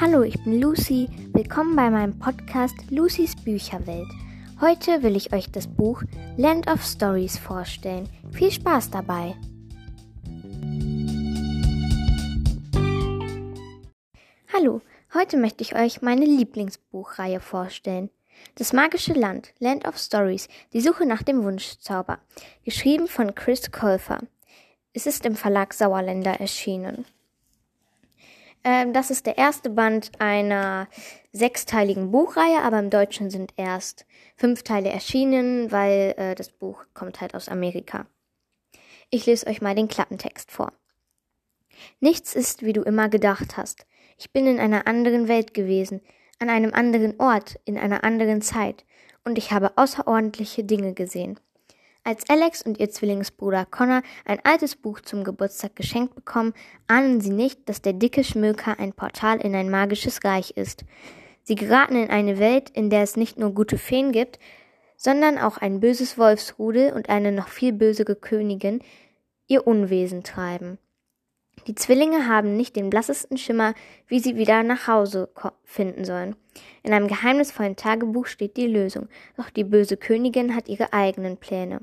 Hallo, ich bin Lucy. Willkommen bei meinem Podcast Lucys Bücherwelt. Heute will ich euch das Buch Land of Stories vorstellen. Viel Spaß dabei! Hallo, heute möchte ich euch meine Lieblingsbuchreihe vorstellen. Das magische Land, Land of Stories, die Suche nach dem Wunschzauber, geschrieben von Chris Colfer. Es ist im Verlag Sauerländer erschienen. Ähm, das ist der erste Band einer sechsteiligen Buchreihe, aber im Deutschen sind erst fünf Teile erschienen, weil äh, das Buch kommt halt aus Amerika. Ich lese euch mal den Klappentext vor. Nichts ist, wie du immer gedacht hast. Ich bin in einer anderen Welt gewesen, an einem anderen Ort, in einer anderen Zeit, und ich habe außerordentliche Dinge gesehen. Als Alex und ihr Zwillingsbruder Connor ein altes Buch zum Geburtstag geschenkt bekommen, ahnen sie nicht, dass der dicke Schmöker ein Portal in ein magisches Reich ist. Sie geraten in eine Welt, in der es nicht nur gute Feen gibt, sondern auch ein böses Wolfsrudel und eine noch viel bösere Königin ihr Unwesen treiben. Die Zwillinge haben nicht den blassesten Schimmer, wie sie wieder nach Hause finden sollen. In einem geheimnisvollen Tagebuch steht die Lösung, doch die böse Königin hat ihre eigenen Pläne.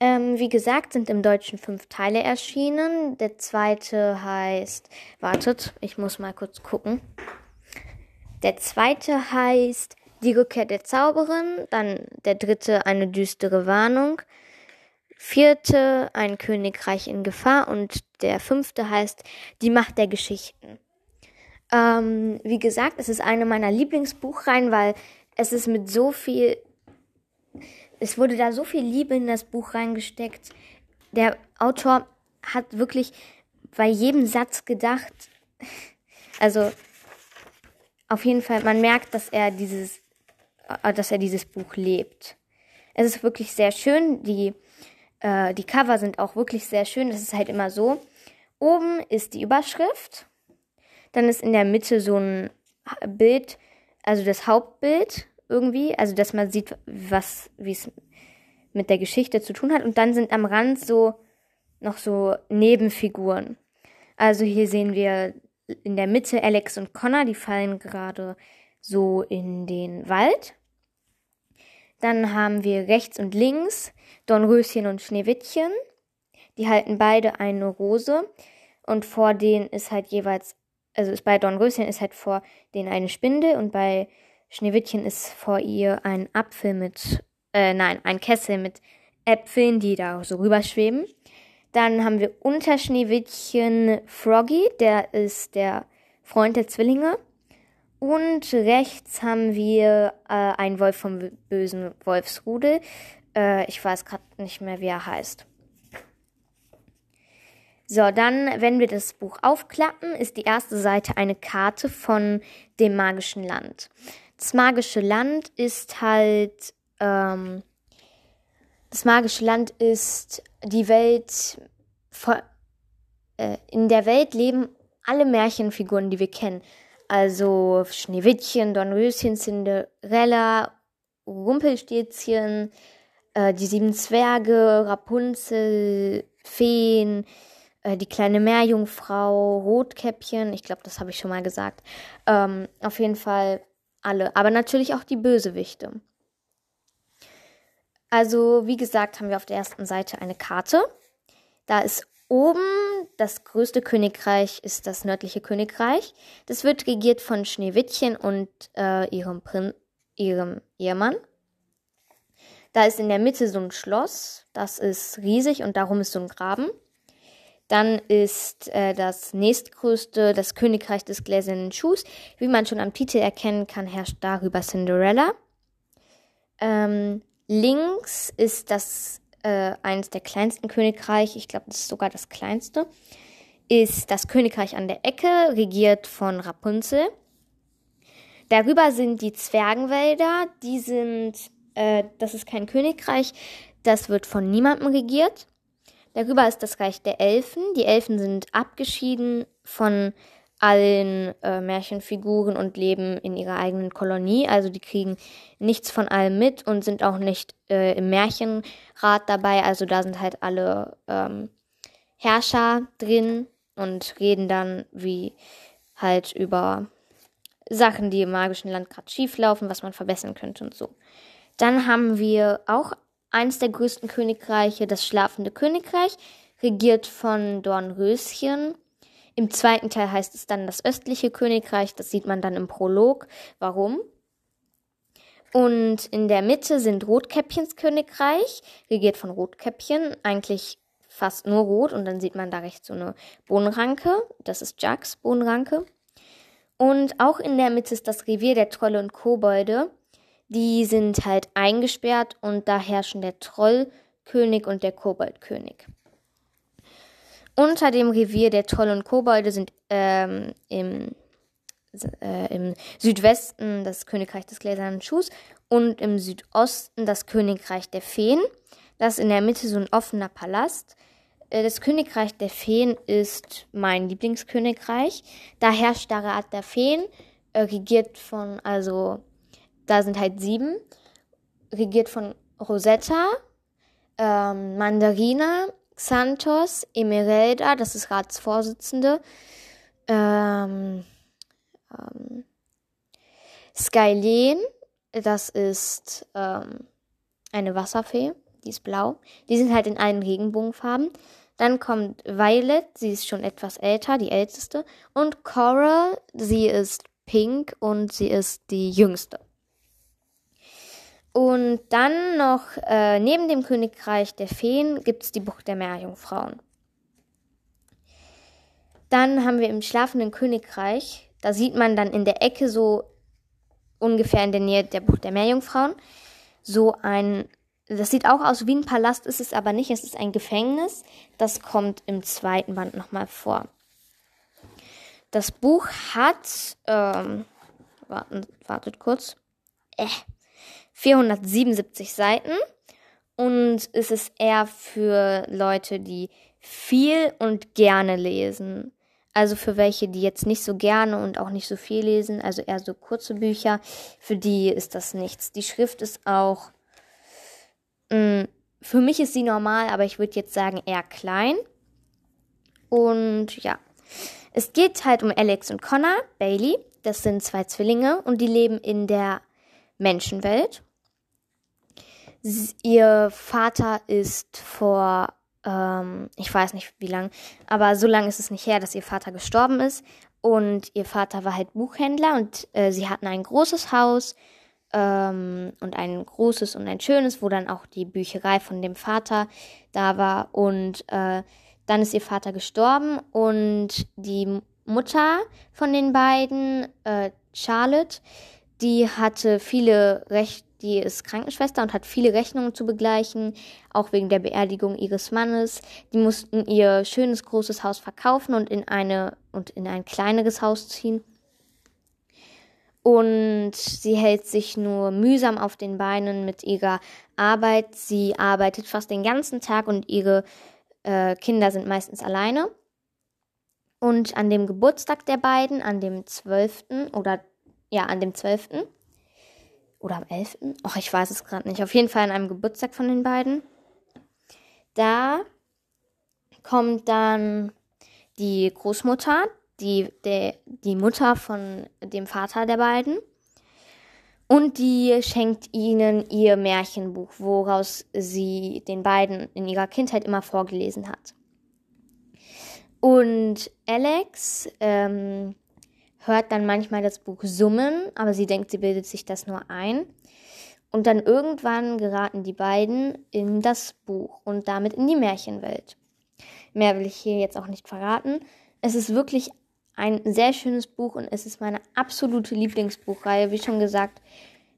Ähm, wie gesagt, sind im Deutschen fünf Teile erschienen. Der zweite heißt, wartet, ich muss mal kurz gucken. Der zweite heißt Die Rückkehr der Zauberin. Dann der dritte Eine düstere Warnung. Vierte Ein Königreich in Gefahr. Und der fünfte heißt Die Macht der Geschichten. Ähm, wie gesagt, es ist eine meiner Lieblingsbuchreihen, weil es ist mit so viel es wurde da so viel Liebe in das Buch reingesteckt. Der Autor hat wirklich bei jedem Satz gedacht. Also auf jeden Fall, man merkt, dass er dieses, äh, dass er dieses Buch lebt. Es ist wirklich sehr schön. Die, äh, die Cover sind auch wirklich sehr schön. Es ist halt immer so. Oben ist die Überschrift. Dann ist in der Mitte so ein Bild, also das Hauptbild irgendwie, also dass man sieht, was, wie es mit der Geschichte zu tun hat. Und dann sind am Rand so noch so Nebenfiguren. Also hier sehen wir in der Mitte Alex und Connor, die fallen gerade so in den Wald. Dann haben wir rechts und links Dornröschen und Schneewittchen. Die halten beide eine Rose und vor denen ist halt jeweils, also ist bei Dornröschen ist halt vor denen eine Spinde und bei Schneewittchen ist vor ihr ein Apfel mit, äh, nein, ein Kessel mit Äpfeln, die da so rüberschweben. Dann haben wir unter Schneewittchen Froggy, der ist der Freund der Zwillinge. Und rechts haben wir äh, einen Wolf vom bösen Wolfsrudel. Äh, ich weiß gerade nicht mehr, wie er heißt. So, dann, wenn wir das Buch aufklappen, ist die erste Seite eine Karte von dem magischen Land das magische Land ist halt, ähm, das magische Land ist die Welt, äh, in der Welt leben alle Märchenfiguren, die wir kennen. Also Schneewittchen, Dornröschen, Cinderella, Rumpelstilzchen, äh, die sieben Zwerge, Rapunzel, Feen, äh, die kleine Meerjungfrau, Rotkäppchen, ich glaube, das habe ich schon mal gesagt. Ähm, auf jeden Fall alle, aber natürlich auch die Bösewichte. Also, wie gesagt, haben wir auf der ersten Seite eine Karte. Da ist oben das größte Königreich, ist das nördliche Königreich. Das wird regiert von Schneewittchen und äh, ihrem, Prin ihrem Ehemann. Da ist in der Mitte so ein Schloss, das ist riesig und darum ist so ein Graben. Dann ist äh, das nächstgrößte das Königreich des gläsernen Schuhs. Wie man schon am Titel erkennen kann, herrscht darüber Cinderella. Ähm, links ist das äh, eines der kleinsten Königreiche, ich glaube, das ist sogar das kleinste, ist das Königreich an der Ecke, regiert von Rapunzel. Darüber sind die Zwergenwälder, die sind, äh, das ist kein Königreich, das wird von niemandem regiert. Darüber ist das Reich der Elfen. Die Elfen sind abgeschieden von allen äh, Märchenfiguren und leben in ihrer eigenen Kolonie. Also die kriegen nichts von allem mit und sind auch nicht äh, im Märchenrat dabei. Also da sind halt alle ähm, Herrscher drin und reden dann, wie halt über Sachen, die im magischen Land gerade schief laufen, was man verbessern könnte und so. Dann haben wir auch eines der größten Königreiche, das schlafende Königreich, regiert von Dornröschen. Im zweiten Teil heißt es dann das östliche Königreich, das sieht man dann im Prolog. Warum? Und in der Mitte sind Rotkäppchens Königreich, regiert von Rotkäppchen, eigentlich fast nur rot. Und dann sieht man da rechts so eine Bohnenranke, das ist Jacks Bohnenranke. Und auch in der Mitte ist das Revier der Trolle und Kobolde. Die sind halt eingesperrt und da herrschen der Trollkönig und der Koboldkönig. Unter dem Revier der Trolle und Kobolde sind ähm, im, äh, im Südwesten das Königreich des gläsernen Schuhs und im Südosten das Königreich der Feen. Das ist in der Mitte so ein offener Palast. Äh, das Königreich der Feen ist mein Lieblingskönigreich. Da herrscht der Rat der Feen, äh, regiert von, also da sind halt sieben, regiert von Rosetta, ähm, Mandarina, Santos, Emerelda, das ist Ratsvorsitzende, ähm, ähm, Skylen, das ist ähm, eine Wasserfee, die ist blau. Die sind halt in allen Regenbogenfarben. Dann kommt Violet, sie ist schon etwas älter, die älteste. Und Coral, sie ist pink und sie ist die jüngste. Und dann noch äh, neben dem Königreich der Feen gibt es die Bucht der Meerjungfrauen. Dann haben wir im schlafenden Königreich, da sieht man dann in der Ecke so ungefähr in der Nähe der Bucht der Meerjungfrauen so ein, das sieht auch aus wie ein Palast, ist es aber nicht, es ist ein Gefängnis. Das kommt im zweiten Band nochmal vor. Das Buch hat, ähm, warten, wartet kurz, äh, 477 Seiten und es ist eher für Leute, die viel und gerne lesen. Also für welche, die jetzt nicht so gerne und auch nicht so viel lesen, also eher so kurze Bücher, für die ist das nichts. Die Schrift ist auch, mh, mm, für mich ist sie normal, aber ich würde jetzt sagen eher klein. Und ja, es geht halt um Alex und Connor, Bailey. Das sind zwei Zwillinge und die leben in der Menschenwelt. Ihr Vater ist vor, ähm, ich weiß nicht wie lang, aber so lange ist es nicht her, dass ihr Vater gestorben ist. Und ihr Vater war halt Buchhändler und äh, sie hatten ein großes Haus ähm, und ein großes und ein schönes, wo dann auch die Bücherei von dem Vater da war. Und äh, dann ist ihr Vater gestorben und die Mutter von den beiden, äh, Charlotte, die hatte viele Recht, die ist Krankenschwester und hat viele Rechnungen zu begleichen, auch wegen der Beerdigung ihres Mannes. Die mussten ihr schönes großes Haus verkaufen und in eine und in ein kleineres Haus ziehen. Und sie hält sich nur mühsam auf den Beinen mit ihrer Arbeit. Sie arbeitet fast den ganzen Tag und ihre äh, Kinder sind meistens alleine. Und an dem Geburtstag der beiden, an dem 12. oder ja, an dem 12. Oder am 11. Ach, ich weiß es gerade nicht. Auf jeden Fall an einem Geburtstag von den beiden. Da kommt dann die Großmutter, die, der, die Mutter von dem Vater der beiden. Und die schenkt ihnen ihr Märchenbuch, woraus sie den beiden in ihrer Kindheit immer vorgelesen hat. Und Alex ähm, hört dann manchmal das Buch summen, aber sie denkt, sie bildet sich das nur ein. Und dann irgendwann geraten die beiden in das Buch und damit in die Märchenwelt. Mehr will ich hier jetzt auch nicht verraten. Es ist wirklich ein sehr schönes Buch und es ist meine absolute Lieblingsbuchreihe. Wie schon gesagt,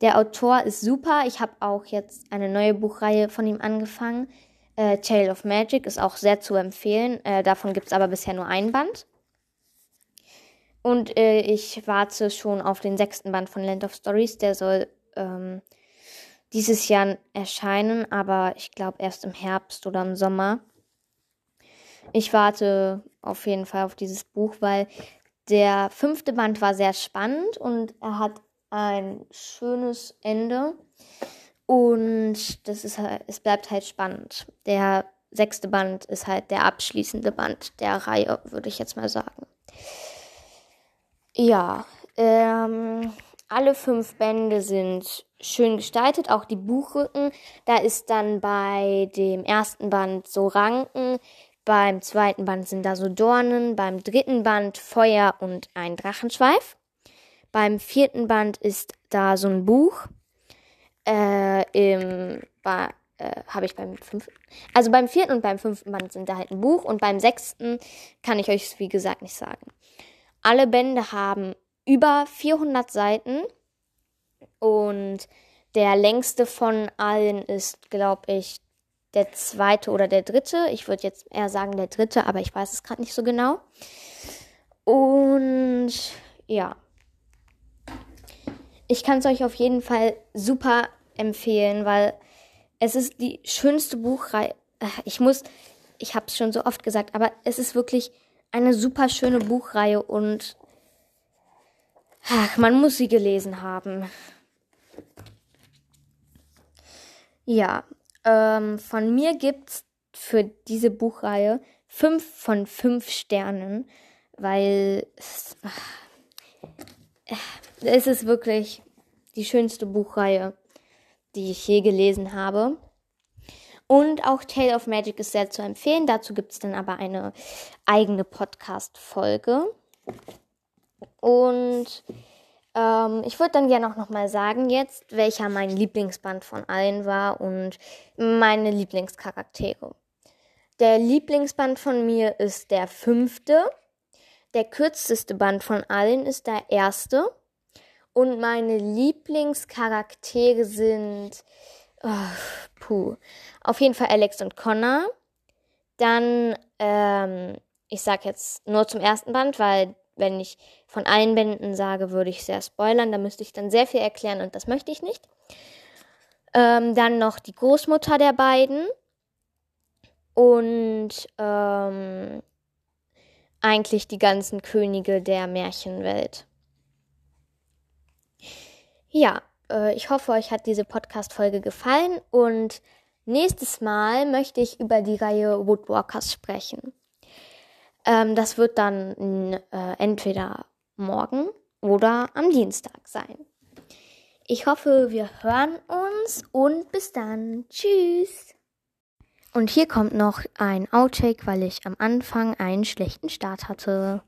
der Autor ist super. Ich habe auch jetzt eine neue Buchreihe von ihm angefangen. Äh, Tale of Magic ist auch sehr zu empfehlen. Äh, davon gibt es aber bisher nur ein Band. Und äh, ich warte schon auf den sechsten Band von Land of Stories. Der soll ähm, dieses Jahr erscheinen, aber ich glaube erst im Herbst oder im Sommer. Ich warte auf jeden Fall auf dieses Buch, weil der fünfte Band war sehr spannend und er hat ein schönes Ende. Und das ist halt, es bleibt halt spannend. Der sechste Band ist halt der abschließende Band der Reihe, würde ich jetzt mal sagen. Ja, ähm, alle fünf Bände sind schön gestaltet, auch die Buchrücken. Da ist dann bei dem ersten Band so Ranken, beim zweiten Band sind da so Dornen, beim dritten Band Feuer und ein Drachenschweif. Beim vierten Band ist da so ein Buch. Äh, im, äh, habe ich beim fünften. Also beim vierten und beim fünften Band sind da halt ein Buch und beim sechsten kann ich euch wie gesagt nicht sagen. Alle Bände haben über 400 Seiten und der längste von allen ist, glaube ich, der zweite oder der dritte. Ich würde jetzt eher sagen der dritte, aber ich weiß es gerade nicht so genau. Und ja. Ich kann es euch auf jeden Fall super empfehlen, weil es ist die schönste Buchreihe. Äh, ich muss, ich habe es schon so oft gesagt, aber es ist wirklich eine super schöne Buchreihe und ach, man muss sie gelesen haben. Ja, ähm, von mir gibt's für diese Buchreihe fünf von fünf Sternen, weil es, es ist wirklich die schönste Buchreihe die ich je gelesen habe. Und auch Tale of Magic ist sehr zu empfehlen. Dazu gibt es dann aber eine eigene Podcast-Folge. Und ähm, ich würde dann gerne auch nochmal sagen jetzt, welcher mein Lieblingsband von allen war und meine Lieblingscharaktere. Der Lieblingsband von mir ist der fünfte. Der kürzeste Band von allen ist der erste. Und meine Lieblingscharaktere sind. Oh, puh. Auf jeden Fall Alex und Connor. Dann, ähm, ich sag jetzt nur zum ersten Band, weil wenn ich von allen Bänden sage, würde ich sehr spoilern. Da müsste ich dann sehr viel erklären und das möchte ich nicht. Ähm, dann noch die Großmutter der beiden. Und ähm, eigentlich die ganzen Könige der Märchenwelt. Ja, äh, ich hoffe, euch hat diese Podcast-Folge gefallen und nächstes Mal möchte ich über die Reihe Woodwalkers sprechen. Ähm, das wird dann äh, entweder morgen oder am Dienstag sein. Ich hoffe, wir hören uns und bis dann. Tschüss. Und hier kommt noch ein Outtake, weil ich am Anfang einen schlechten Start hatte.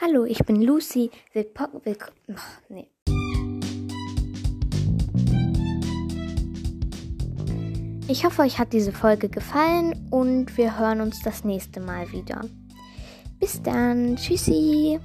Hallo, ich bin Lucy. Willkommen. Willk oh, nee. Ich hoffe, euch hat diese Folge gefallen und wir hören uns das nächste Mal wieder. Bis dann. Tschüssi.